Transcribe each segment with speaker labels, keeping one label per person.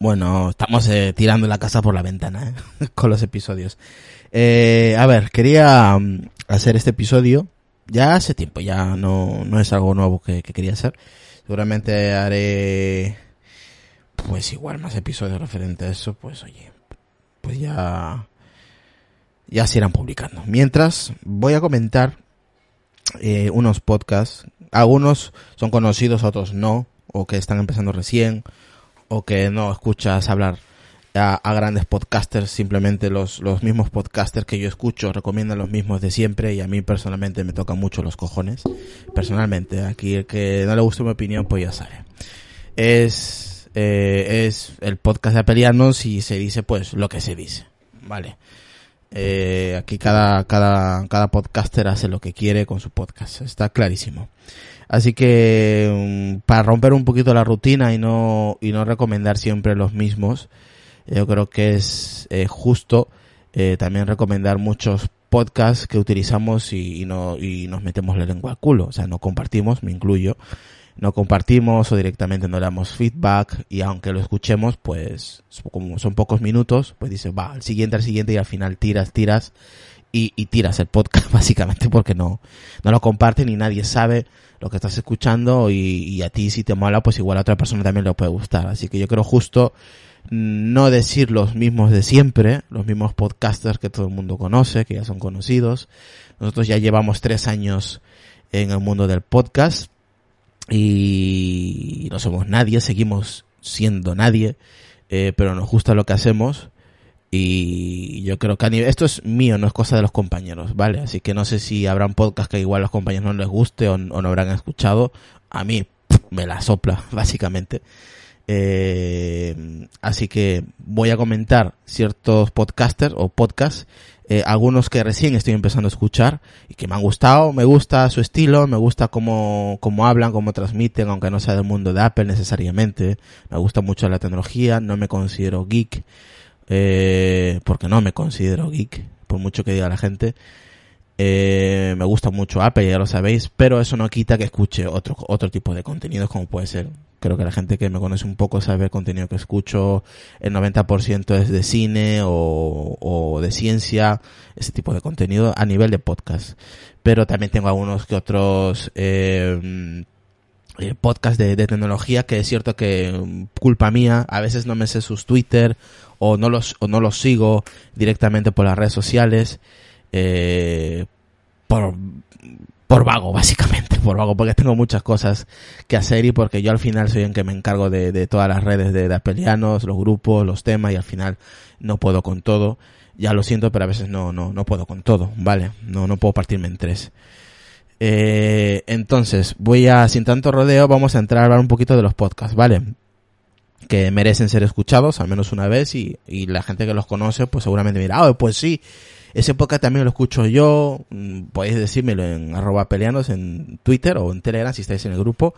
Speaker 1: Bueno, estamos eh, tirando la casa por la ventana ¿eh? con los episodios. Eh, a ver, quería mm, hacer este episodio ya hace tiempo, ya no, no es algo nuevo que, que quería hacer. Seguramente haré pues igual más episodios referentes a eso, pues oye, pues ya ya se irán publicando. Mientras voy a comentar eh, unos podcasts, algunos son conocidos, otros no, o que están empezando recién, o que no escuchas hablar a, grandes podcasters, simplemente los, los mismos podcasters que yo escucho recomiendan los mismos de siempre y a mí personalmente me tocan mucho los cojones. Personalmente, aquí el que no le guste mi opinión, pues ya sabe. Es, eh, es el podcast de Apelianos y se dice pues lo que se dice. Vale. Eh, aquí cada, cada, cada podcaster hace lo que quiere con su podcast. Está clarísimo. Así que, um, para romper un poquito la rutina y no, y no recomendar siempre los mismos, yo creo que es eh, justo eh, también recomendar muchos podcasts que utilizamos y, no, y nos metemos la lengua al culo. O sea, no compartimos, me incluyo. No compartimos o directamente no damos feedback y aunque lo escuchemos, pues como son pocos minutos, pues dice, va, al siguiente, al siguiente y al final tiras, tiras y, y tiras el podcast básicamente porque no, no lo comparten y nadie sabe lo que estás escuchando y, y a ti si te mola, pues igual a otra persona también le puede gustar. Así que yo creo justo no decir los mismos de siempre, los mismos podcasters que todo el mundo conoce, que ya son conocidos. Nosotros ya llevamos tres años en el mundo del podcast y no somos nadie, seguimos siendo nadie, eh, pero nos gusta lo que hacemos y yo creo que a nivel, esto es mío, no es cosa de los compañeros, ¿vale? Así que no sé si habrán podcast que igual los compañeros no les guste o, o no habrán escuchado, a mí me la sopla, básicamente. Eh, así que voy a comentar ciertos podcasters o podcasts, eh, algunos que recién estoy empezando a escuchar y que me han gustado, me gusta su estilo, me gusta cómo, cómo hablan, cómo transmiten, aunque no sea del mundo de Apple necesariamente, me gusta mucho la tecnología, no me considero geek, eh, porque no me considero geek, por mucho que diga la gente. Eh, me gusta mucho Apple, ya lo sabéis, pero eso no quita que escuche otro, otro tipo de contenidos como puede ser. Creo que la gente que me conoce un poco sabe el contenido que escucho, el 90% es de cine o, de ciencia, ese tipo de contenido a nivel de podcast. Pero también tengo algunos que otros, eh, eh, podcast de, de, tecnología que es cierto que culpa mía a veces no me sé sus Twitter o no los o no los sigo directamente por las redes sociales eh, por, por vago, básicamente, por vago, porque tengo muchas cosas que hacer y porque yo al final soy el que me encargo de, de todas las redes de, de Apelianos, los grupos, los temas y al final no puedo con todo. Ya lo siento, pero a veces no, no, no puedo con todo, ¿vale? No, no puedo partirme en tres. Eh, entonces, voy a, sin tanto rodeo, vamos a entrar a hablar un poquito de los podcasts, ¿vale? Que merecen ser escuchados al menos una vez y, y la gente que los conoce, pues seguramente dirá, oh, pues sí, ese podcast también lo escucho yo, podéis decírmelo en arroba peleanos en Twitter o en Telegram si estáis en el grupo.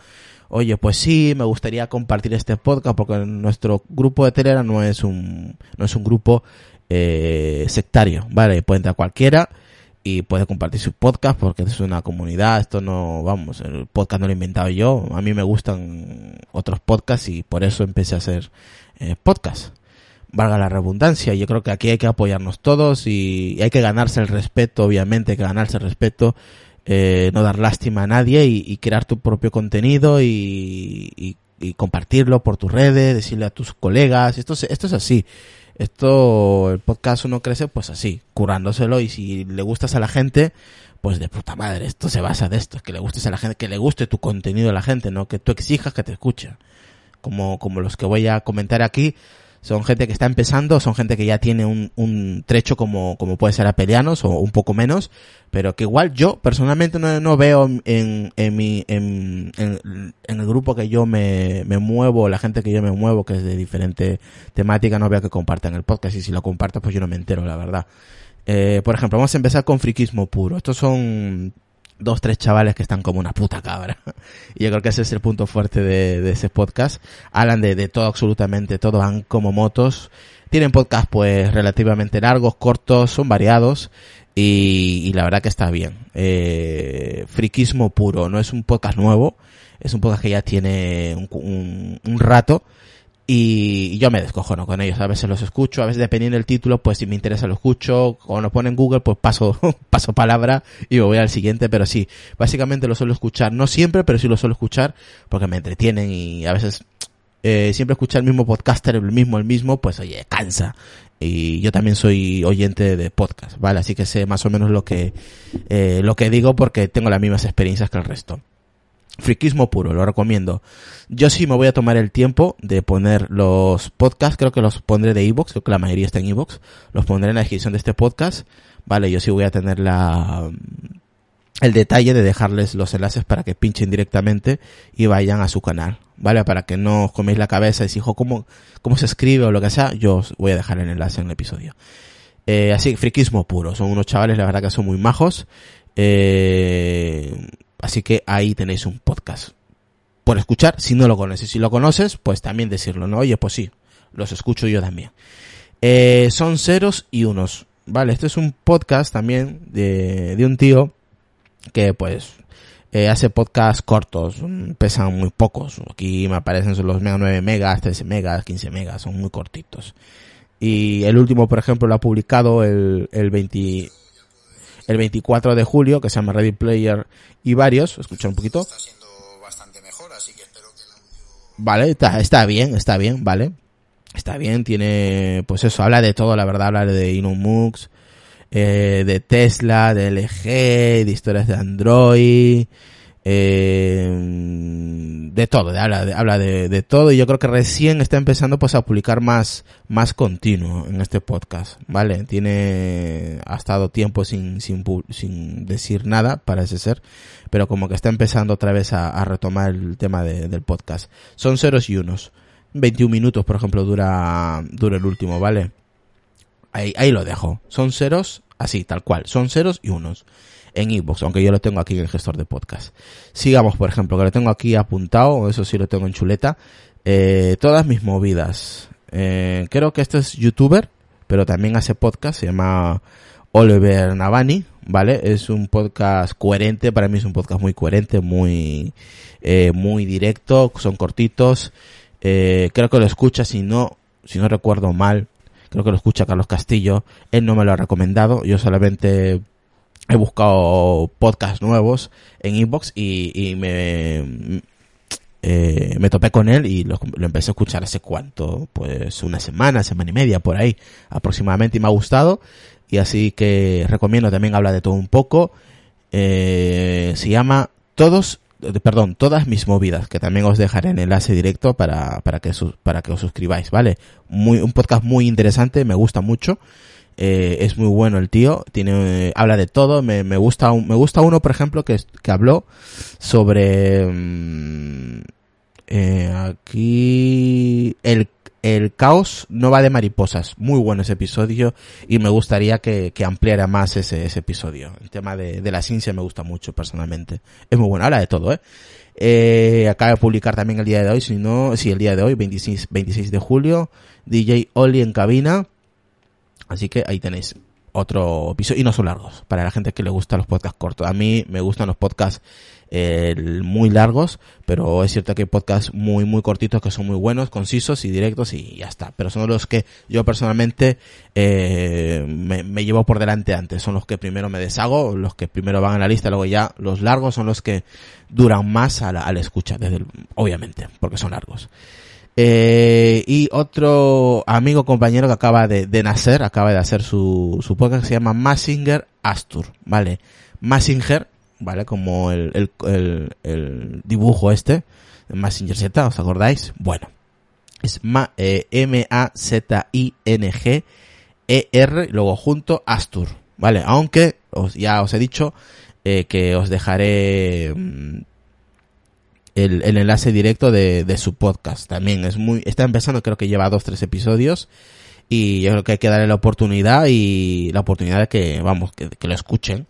Speaker 1: Oye, pues sí, me gustaría compartir este podcast porque nuestro grupo de Telegram no es un, no es un grupo eh, sectario, ¿vale? Puede entrar cualquiera y puede compartir su podcast porque es una comunidad, esto no, vamos, el podcast no lo he inventado yo, a mí me gustan otros podcasts y por eso empecé a hacer eh, podcast valga la redundancia. Yo creo que aquí hay que apoyarnos todos y hay que ganarse el respeto, obviamente, hay que ganarse el respeto, eh, no dar lástima a nadie y, crear tu propio contenido y, y, y, compartirlo por tus redes, decirle a tus colegas. Esto, esto es así. Esto, el podcast uno crece pues así, curándoselo y si le gustas a la gente, pues de puta madre, esto se basa de esto, que le gustes a la gente, que le guste tu contenido a la gente, no que tú exijas que te escuchen. Como, como los que voy a comentar aquí, son gente que está empezando, son gente que ya tiene un, un trecho como, como puede ser apelianos o un poco menos, pero que igual yo personalmente no, no veo en, en mi, en, en, en, el grupo que yo me, me muevo, la gente que yo me muevo, que es de diferente temática, no veo que compartan el podcast y si lo comparto pues yo no me entero, la verdad. Eh, por ejemplo, vamos a empezar con friquismo puro. Estos son dos, tres chavales que están como una puta cabra. Y yo creo que ese es el punto fuerte de, ese podcast. Hablan de, de, todo, absolutamente todo, van como motos. Tienen podcast pues relativamente largos, cortos, son variados. Y, y la verdad que está bien. Eh, friquismo puro, no es un podcast nuevo. Es un podcast que ya tiene un, un, un rato. Y yo me descojono con ellos. A veces los escucho, a veces dependiendo del título, pues si me interesa lo escucho. Cuando lo pone en Google, pues paso, paso palabra y me voy al siguiente. Pero sí, básicamente lo suelo escuchar. No siempre, pero sí lo suelo escuchar porque me entretienen y a veces eh, siempre escuchar el mismo podcaster, el mismo, el mismo, pues oye, cansa. Y yo también soy oyente de podcast, ¿vale? Así que sé más o menos lo que, eh, lo que digo porque tengo las mismas experiencias que el resto. Friquismo puro, lo recomiendo. Yo sí me voy a tomar el tiempo de poner los podcasts, creo que los pondré de iVoox, creo que la mayoría está en iVoox, los pondré en la descripción de este podcast, vale, yo sí voy a tener la, el detalle de dejarles los enlaces para que pinchen directamente y vayan a su canal, ¿vale? Para que no os coméis la cabeza y si, hijo, ¿cómo, cómo se escribe o lo que sea, yo os voy a dejar el enlace en el episodio. Eh, así, friquismo puro, son unos chavales, la verdad que son muy majos, eh, Así que ahí tenéis un podcast. Por escuchar, si no lo conoces. Si lo conoces, pues también decirlo, ¿no? Oye, pues sí, los escucho yo también. Eh, son ceros y unos. Vale, este es un podcast también de, de un tío que pues eh, hace podcasts cortos, pesan muy pocos. Aquí me aparecen los 9 megas, 13 megas, 15 megas, son muy cortitos. Y el último, por ejemplo, lo ha publicado el, el 20, el 24 de julio, que se llama Ready Player y varios. Escuchar un poquito. Vale, está, está bien, está bien, vale. Está bien, tiene, pues eso, habla de todo, la verdad, habla de Inumux, eh, de Tesla, de LG, de historias de Android, eh, de todo, habla, de, habla de, de, todo y yo creo que recién está empezando pues a publicar más, más continuo en este podcast, ¿vale? Tiene, ha estado tiempo sin, sin, sin decir nada, parece ser, pero como que está empezando otra vez a, a retomar el tema de, del podcast. Son ceros y unos. 21 minutos, por ejemplo, dura, dura el último, ¿vale? Ahí, ahí lo dejo. Son ceros, así, tal cual. Son ceros y unos en iVoox, aunque yo lo tengo aquí en el gestor de podcast. Sigamos, por ejemplo, que lo tengo aquí apuntado, eso sí lo tengo en chuleta, eh, todas mis movidas. Eh, creo que este es youtuber, pero también hace podcast, se llama Oliver Navani, ¿vale? Es un podcast coherente, para mí es un podcast muy coherente, muy, eh, muy directo, son cortitos, creo que lo escucha, si no, si no recuerdo mal, creo que lo escucha Carlos Castillo, él no me lo ha recomendado, yo solamente he buscado podcasts nuevos en inbox y, y me, eh, me topé con él y lo, empecé a escuchar hace cuánto, pues una semana, semana y media por ahí aproximadamente y me ha gustado y así que recomiendo también habla de todo un poco, eh, se llama Todos, perdón, Todas mis movidas, que también os dejaré en enlace directo para, para que, para que os suscribáis, ¿vale? Muy, un podcast muy interesante, me gusta mucho. Eh, es muy bueno el tío, tiene, habla de todo, me, me gusta, me gusta uno, por ejemplo, que, que habló sobre, mmm, eh, aquí, el, el caos no va de mariposas, muy bueno ese episodio y me gustaría que, que ampliara más ese, ese episodio. El tema de, de la ciencia me gusta mucho personalmente, es muy bueno, habla de todo, eh. Eh, acaba de publicar también el día de hoy, si no, sí, el día de hoy, 26, 26 de julio, DJ Oli en cabina, Así que ahí tenéis otro episodio y no son largos para la gente que le gusta los podcasts cortos. A mí me gustan los podcasts eh, muy largos, pero es cierto que hay podcasts muy muy cortitos que son muy buenos, concisos y directos y ya está. Pero son los que yo personalmente eh, me, me, llevo por delante antes. Son los que primero me deshago, los que primero van a la lista, luego ya los largos son los que duran más a la, a la escucha, desde el, obviamente, porque son largos. Eh, y otro amigo compañero que acaba de, nacer, acaba de hacer su, su podcast, se llama Massinger Astur, ¿vale? Massinger, ¿vale? Como el, el, dibujo este, Massinger Z, ¿os acordáis? Bueno, es eh, M-A-Z-I-N-G-E-R, luego junto Astur, ¿vale? Aunque ya os he dicho eh, que os dejaré mm, el, el enlace directo de, de, su podcast. También es muy, está empezando, creo que lleva dos, tres episodios. Y yo creo que hay que darle la oportunidad y la oportunidad de que, vamos, que, que lo escuchen.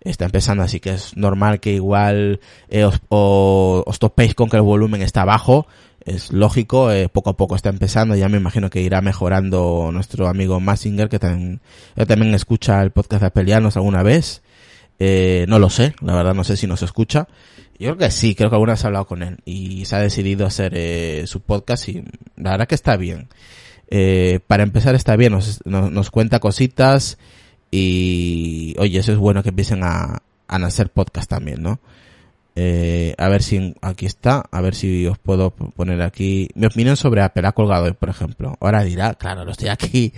Speaker 1: Está empezando, así que es normal que igual eh, os, o, os topéis con que el volumen está bajo. Es lógico, eh, poco a poco está empezando. Ya me imagino que irá mejorando nuestro amigo Massinger, que también, también escucha el podcast de Apelianos alguna vez. Eh, no lo sé, la verdad no sé si nos escucha Yo creo que sí, creo que alguna vez ha hablado con él y se ha decidido hacer eh, su podcast y la verdad que está bien. Eh, para empezar está bien, nos, nos, nos, cuenta cositas y oye, eso es bueno que empiecen a, a nacer podcast también, ¿no? Eh, a ver si aquí está, a ver si os puedo poner aquí mi opinión sobre Apple colgado, por ejemplo. Ahora dirá, claro, lo estoy aquí,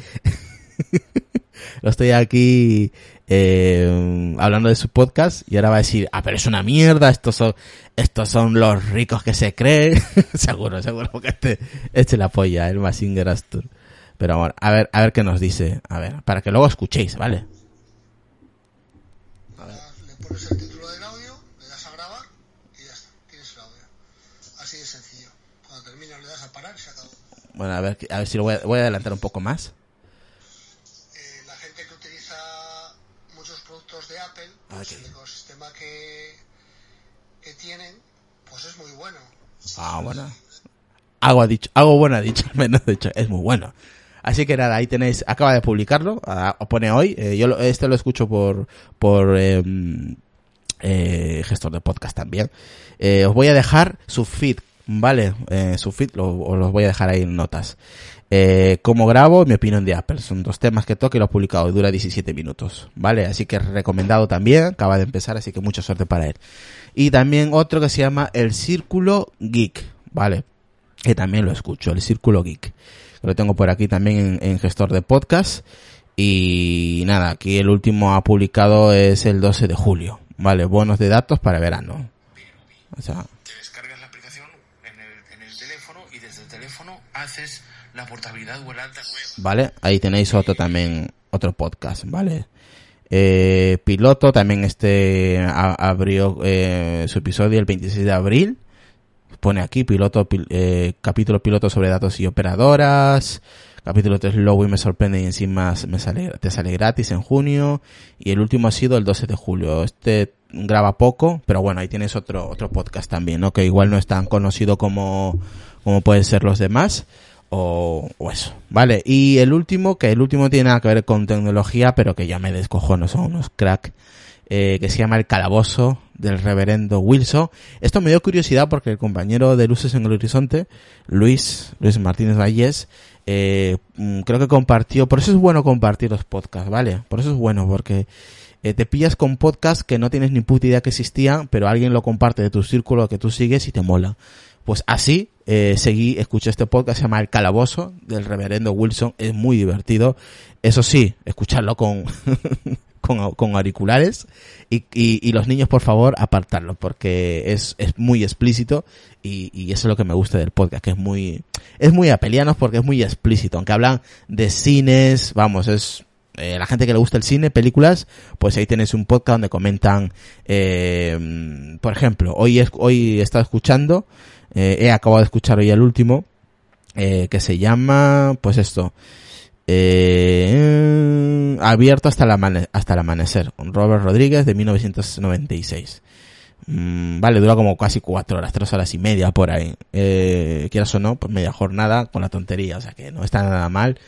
Speaker 1: lo estoy aquí eh, hablando de su podcast y ahora va a decir, ah, pero es una mierda, estos son, estos son los ricos que se creen. seguro, seguro que este, este la apoya, el Massinger Astur. Pero bueno, a ver, a ver qué nos dice, a ver, para que luego escuchéis, ¿vale?
Speaker 2: A ver. Le pones el título del audio, le das a grabar y ya está, tienes el audio. Así de sencillo. Cuando terminas le das a parar y se acabó.
Speaker 1: Bueno, a ver, a ver si lo voy a, voy a adelantar un poco más.
Speaker 2: El ecosistema que, que tienen, pues es muy bueno.
Speaker 1: Ah, bueno. Algo ha dicho, algo bueno ha dicho, al menos de hecho, es muy bueno. Así que nada, ahí tenéis, acaba de publicarlo, a, pone hoy, eh, yo lo, este lo escucho por, por, eh, eh, gestor de podcast también. Eh, os voy a dejar su feed, ¿vale? Eh, su feed lo, os los voy a dejar ahí en notas. Eh, cómo grabo mi opinión de Apple. Son dos temas que toque y lo he publicado. Dura 17 minutos. ¿Vale? Así que recomendado también. Acaba de empezar, así que mucha suerte para él. Y también otro que se llama El Círculo Geek. ¿Vale? Que también lo escucho. El Círculo Geek. Lo tengo por aquí también en, gestor de podcast. Y nada, aquí el último ha publicado es el 12 de julio. Vale, bonos de datos para verano. O sea,
Speaker 3: Te descargas la aplicación en el teléfono y desde el teléfono haces
Speaker 1: ¿vale? Ahí tenéis otro también, otro podcast, ¿vale? Eh, piloto, también este abrió eh, su episodio el 26 de abril. Pone aquí piloto, pil- eh, capítulo piloto sobre datos y operadoras. Capítulo 3 Logo y me sorprende y encima me sale, te sale gratis en junio. Y el último ha sido el 12 de julio. Este graba poco, pero bueno, ahí tienes otro, otro podcast también, ¿no? Que igual no es tan conocido como, como pueden ser los demás o, o eso, ¿vale? Y el último, que el último tiene nada que ver con tecnología, pero que ya me descojono, son unos crack, eh, que se llama El Calabozo del Reverendo Wilson. Esto me dio curiosidad porque el compañero de Luces en el Horizonte, Luis, Luis Martínez Vallés, eh, mm, creo que compartió, por eso es bueno compartir los podcasts, ¿vale? Por eso es bueno, porque eh, te pillas con podcasts que no tienes ni puta idea que existían, pero alguien lo comparte de tu círculo que tú sigues y te mola. Pues así, eh, seguí, escuché este podcast, se llama El Calabozo, del reverendo Wilson, es muy divertido. Eso sí, escucharlo con, con, con auriculares y, y, y los niños, por favor, apartarlo, porque es, es muy explícito y, y eso es lo que me gusta del podcast, que es muy, es muy apelianos porque es muy explícito, aunque hablan de cines, vamos, es, eh, la gente que le gusta el cine, películas, pues ahí tienes un podcast donde comentan, eh, por ejemplo, hoy hoy he estado escuchando, eh, he acabado de escuchar hoy el último, eh, que se llama, pues esto, eh, abierto hasta el, hasta el amanecer, con Robert Rodríguez de 1996. Mm, vale, dura como casi cuatro horas, tres horas y media por ahí. Eh, quieras o no, pues media jornada con la tontería, o sea que no está nada mal.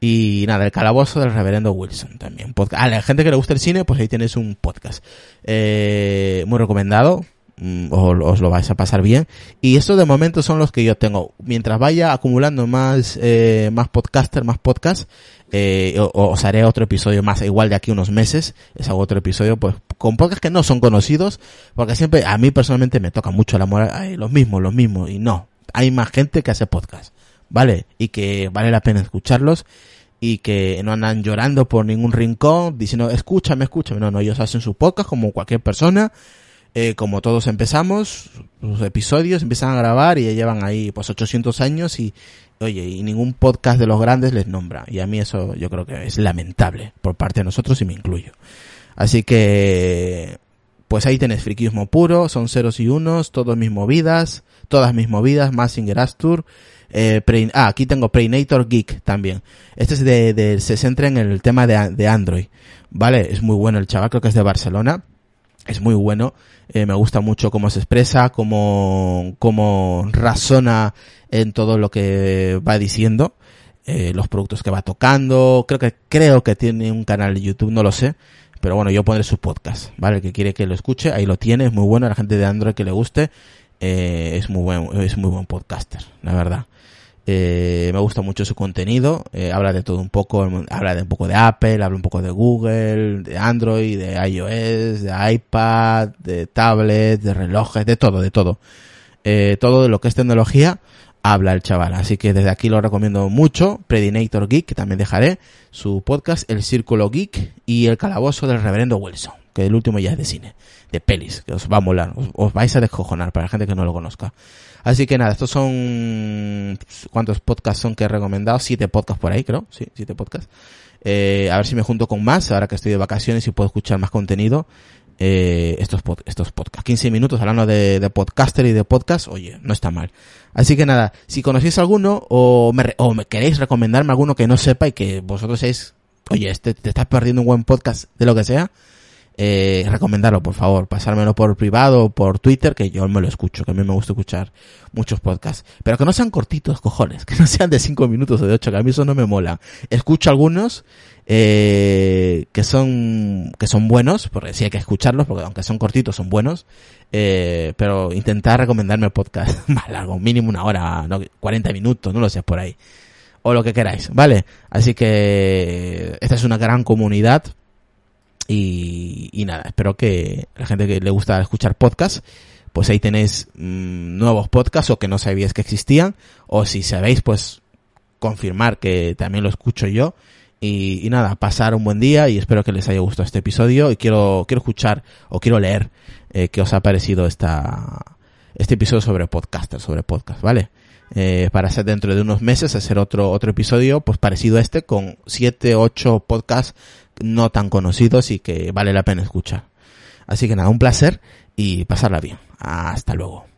Speaker 1: Y nada, el calabozo del reverendo Wilson también. A la gente que le gusta el cine, pues ahí tienes un podcast. Eh, muy recomendado. Mm, Os, os lo vais a pasar bien. Y estos de momento son los que yo tengo. Mientras vaya acumulando más, eh, más podcaster, más podcast, eh, os haré otro episodio más, igual de aquí unos meses, les hago otro episodio, pues, con podcasts que no son conocidos, porque siempre, a mí personalmente me toca mucho la moral, los mismos, los mismos, y no, hay más gente que hace podcast, ¿vale? Y que vale la pena escucharlos, y que no andan llorando por ningún rincón, diciendo, escúchame, escúchame, no, no, ellos hacen su podcast como cualquier persona, eh, como todos empezamos, sus episodios empiezan a grabar y ya llevan ahí pues 800 años y, oye, y ningún podcast de los grandes les nombra. Y a mí eso yo creo que es lamentable por parte de nosotros y me incluyo. Así que, pues ahí tenés friquismo puro, son ceros y unos, todas mis movidas, todas mis movidas, Massinger Astur, eh, ah, aquí tengo Preinator Geek también. Este es de, de- se centra en el tema de, de Android. Vale, es muy bueno el chaval, creo que es de Barcelona es muy bueno. Eh, me gusta mucho cómo se expresa, cómo, cómo razona en todo lo que va diciendo, eh, los productos que va tocando. Creo que, creo que tiene un canal de YouTube, no lo sé, pero bueno, yo pondré su podcast, ¿vale? El que quiere que lo escuche, ahí lo tiene, es muy bueno, la gente de Android que le guste, eh, es muy buen, es muy buen podcaster, la verdad. Eh, me gusta mucho su contenido, eh, habla de todo un poco, habla de un poco de Apple, habla un poco de Google, de Android, de iOS, de iPad, de tablet, de relojes, de todo, de todo. Eh, todo de lo que es tecnología, habla el chaval. Así que desde aquí lo recomiendo mucho. Predinator Geek, que también dejaré, su podcast, El Círculo Geek y El Calabozo del Reverendo Wilson, que el último ya es de cine, de pelis, que os va a molar, os, vais a descojonar para la gente que no lo conozca. Así que nada, estos son, ¿cuántos podcasts son que he recomendado? Siete podcasts por ahí, creo, sí, siete podcasts. Eh, a ver si me junto con más, ahora que estoy de vacaciones y puedo escuchar más contenido eh, estos, estos podcasts. 15 minutos hablando de, de, podcaster y de podcast, oye, no está mal. Así que nada, si conocéis alguno o me, o me queréis recomendarme alguno que no sepa y que vosotros seáis, oye, este, te estás perdiendo un buen podcast de lo que sea, eh, recomendarlo, por favor, pasármelo por privado o por Twitter, que yo me lo escucho, que a mí me gusta escuchar muchos podcasts. Pero que no sean cortitos, cojones, que no sean de 5 minutos o de 8, que a mí eso no me mola. Escucho algunos, eh, que son, que son buenos, porque sí hay que escucharlos, porque aunque son cortitos, son buenos, eh, pero intentar recomendarme podcast más largo, mínimo una hora, no, 40 minutos, no lo sé, por ahí. O lo que queráis, ¿vale? Así que esta es una gran comunidad y, nada, espero que la gente que le gusta escuchar podcasts, pues ahí tenéis mmm, nuevos podcasts o que no sabíais que existían, o si sabéis, pues confirmar que también lo escucho yo. Y, nada, pasar un buen día y espero que les haya gustado este episodio y quiero, quiero escuchar o quiero leer eh, qué os ha parecido esta, este episodio sobre podcaster, sobre podcast, ¿vale? Eh, para hacer dentro de unos meses, hacer otro, otro episodio, pues parecido a este, con siete, ocho podcasts no tan conocidos y que vale la pena escuchar. Así que nada, un placer y pasarla bien. Hasta luego.